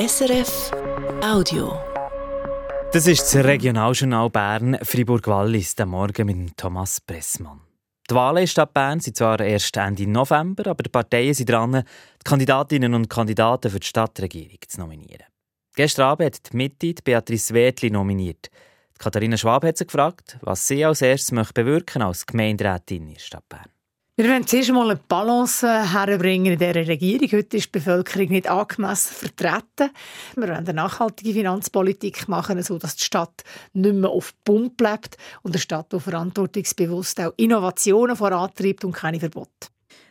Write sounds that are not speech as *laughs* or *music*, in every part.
SRF Audio. Das ist das Regionaljournal Bern Fribourg-Wallis, der Morgen mit Thomas Pressmann. Die Wahlen in Stadt Bern sind zwar erst Ende November, aber die Parteien sind dran, die Kandidatinnen und Kandidaten für die Stadtregierung zu nominieren. Gestern Abend hat die Mitte die Beatrice Wertli nominiert. Katharina Schwab hat sie gefragt, was sie als erstes bewirken als Gemeinderätin in Stadt Bern. Wir wollen zuerst einmal eine Balance herbringen in dieser Regierung. Heute ist die Bevölkerung nicht angemessen vertreten. Wir wollen eine nachhaltige Finanzpolitik machen, sodass die Stadt nicht mehr auf Pump bleibt und eine Stadt, die verantwortungsbewusst auch Innovationen vorantreibt und keine Verbote.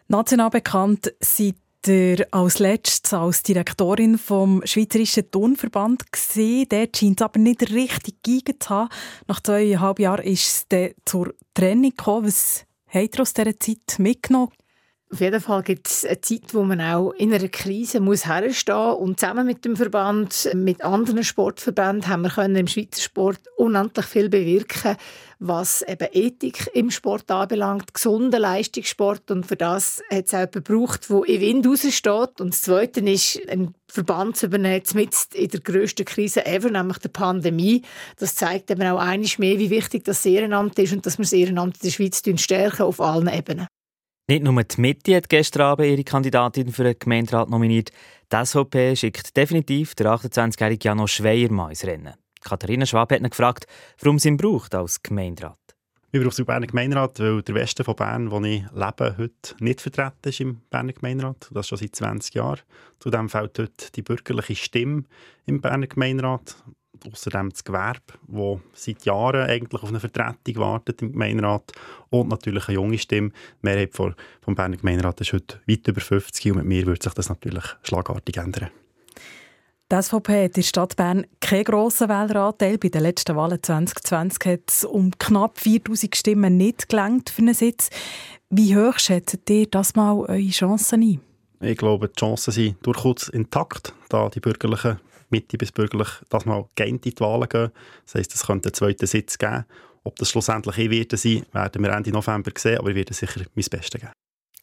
National bekannt sind ihr als letztes als Direktorin vom Schweizerischen Turnverband gesehen. Dort scheint es aber nicht richtig gegeben zu haben. Nach zweieinhalb Jahren ist es zur Trennung gekommen. Was Habt ihr aus dieser Zeit mitgenommen? Auf jeden Fall gibt es eine Zeit, wo man auch in einer Krise muss herstehen. Und zusammen mit dem Verband, mit anderen Sportverbänden, haben wir können im Schweizer Sport unendlich viel bewirken, was eben Ethik im Sport anbelangt, gesunden Leistungssport. Und für das hat es auch jemanden gebraucht, der in Wind raussteht. Und das Zweite ist, ein Verband zu übernehmen, mit in der grössten Krise ever, nämlich der Pandemie. Das zeigt eben auch einiges mehr, wie wichtig das Ehrenamt ist und dass wir das Ehrenamt in der Schweiz stärken auf allen Ebenen. Nicht nur die Mitte hat gestern Abend ihre Kandidatin für den Gemeinderat nominiert. Die SVP schickt definitiv der 28-jährige Janos Schweiermann ins Rennen. Katharina Schwab hat ihn gefragt, warum sie ihn braucht als Gemeinderat. Wir brauchen es im Berner Gemeinderat, weil der Westen von Bern, wo ich lebe, heute nicht vertreten ist im Berner Gemeinderat. Das schon seit 20 Jahren. Zudem fällt heute die bürgerliche Stimme im Berner Gemeinderat außerdem das Gewerbe, das seit Jahren eigentlich auf eine Vertretung wartet im Gemeinderat und natürlich eine junge Stimme. Die Mehrheit vom Berner Gemeinderat ist heute weit über 50 und mit mir wird sich das natürlich schlagartig ändern. Die SVP hat in der Stadt Bern keinen grossen Wähleranteil. Bei den letzten Wahlen 2020 hat es um knapp 4000 Stimmen nicht gelangt für einen Sitz. Wie hoch schätzt ihr das mal eure Chancen ein? Ich glaube, die Chancen sind durchaus intakt, da die bürgerlichen Mitte bis bürgerlich das mal in die Wahlen gehen. Das heisst, es könnte einen zweiten Sitz geben. Ob das schlussendlich eh wird sein, werden wir Ende November sehen, aber ich werde sicher mein Bestes geben.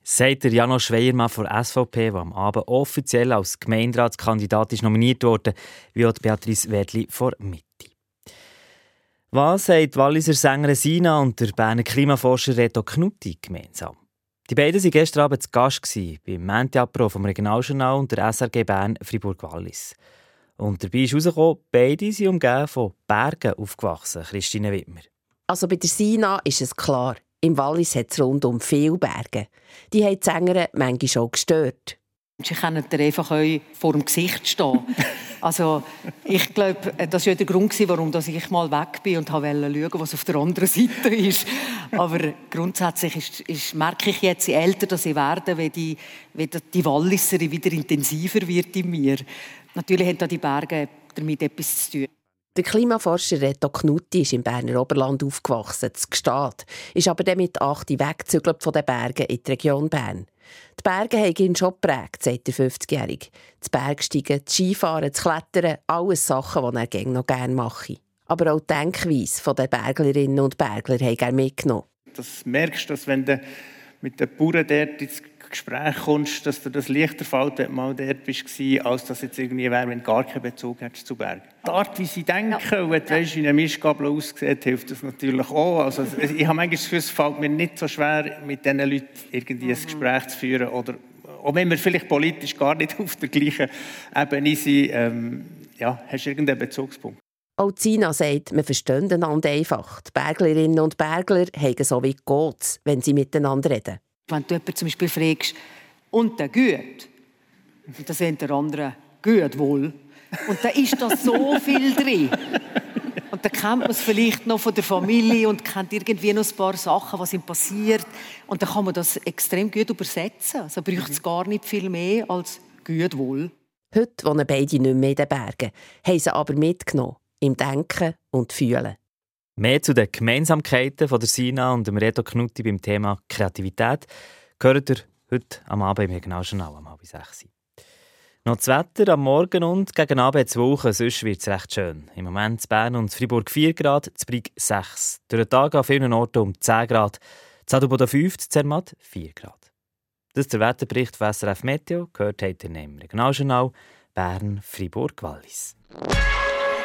Sagt der Janosch Schweiermann von SVP, der am Abend offiziell als Gemeinderatskandidat ist nominiert wurde, wie auch Beatrice Wedli vor Mitte. Was haben die Walliser Sängerin Sina und der Berner Klimaforscher Reto Knutti gemeinsam? Die beiden waren gestern Abend zu Gast beim Mentiapro vom Regionaljournal und der SRG Bern Fribourg-Wallis. Und dabei ist herausgekommen, beide sind umgeben von Bergen aufgewachsen, Christine Wittmer. Also bei der Sina ist es klar, im Wallis hat es rundum viele Berge. Die haben die Sängerin manchmal schon gestört. Sie können dir einfach vor dem Gesicht stehen. *laughs* Also, ich glaube, das war ja der Grund, warum ich mal weg bin und wollte schauen, was auf der anderen Seite ist. Aber grundsätzlich ist, ist, merke ich jetzt, je älter dass ich werde, wie die, wie die Walliserin wieder intensiver wird in mir. Natürlich haben die Berge damit etwas zu tun. Der Klimaforscher Reto Knutti ist im Berner Oberland aufgewachsen, zu Gstaad, ist aber dann mit 8 weggezügelt von den Bergen in die Region Bern. Die Berge haben ihn schon geprägt, sagt der 50-Jährige. Das Bergsteigen, das Skifahren, das Klettern, alles Sachen, die er gerne noch gerne mache. Aber auch die Denkweise der Berglerinnen und Bergler hat er mitgenommen. Das merkst du, dass wenn du mit den Bauern dort ins Gespräch kommst, dass dir das leichter fällt, wenn du mal dort bist, als dass jetzt irgendwie wäre, wenn du gar keinen Bezug hättest zu Bergen. Die Art, wie sie denken ja. und weißt, wie eine Mischgabel aussieht, hilft das natürlich auch. Also, ich habe manchmal das Gefühl, es fällt mir nicht so schwer, mit diesen Leuten irgendwie ein Gespräch zu führen. Oder, auch wenn wir vielleicht politisch gar nicht *laughs* auf der gleichen Ebene sind, ähm, ja, hast du irgendeinen Bezugspunkt. Auch Zina sagt, wir verstehen einander einfach. Die Berglerinnen und Bergler haben so wie Gottes, wenn sie miteinander reden. Wenn du jemanden zum Beispiel fragst, und der gut, dann sind der andere, gut wohl. Und da ist da so *laughs* viel drin. Und dann kennt man es vielleicht noch von der Familie und kennt irgendwie noch ein paar Sachen, was ihm passiert. Und dann kann man das extrem gut übersetzen. Also braucht es gar nicht viel mehr als gut wohl. Heute wohnen beide nicht mehr in den Bergen, haben sie aber mitgenommen, im Denken und Fühlen. Mehr zu den Gemeinsamkeiten von der Sina und dem Reto Knutti beim Thema Kreativität gehört ihr heute am Abend im Regionaljournal um halb sechs. Noch das Wetter am Morgen und gegen Abend zu Wochen, sonst wird es recht schön. Im Moment in Bern und Fribourg 4 Grad, in Brig 6. Durch den Tag an vielen Orten um 10 Grad, Adelboden 5, in Zermatt 4 Grad. Das ist der Wetterbericht von SRF Meteo, gehört heute im Regionaljournal, Bern, Fribourg, Wallis.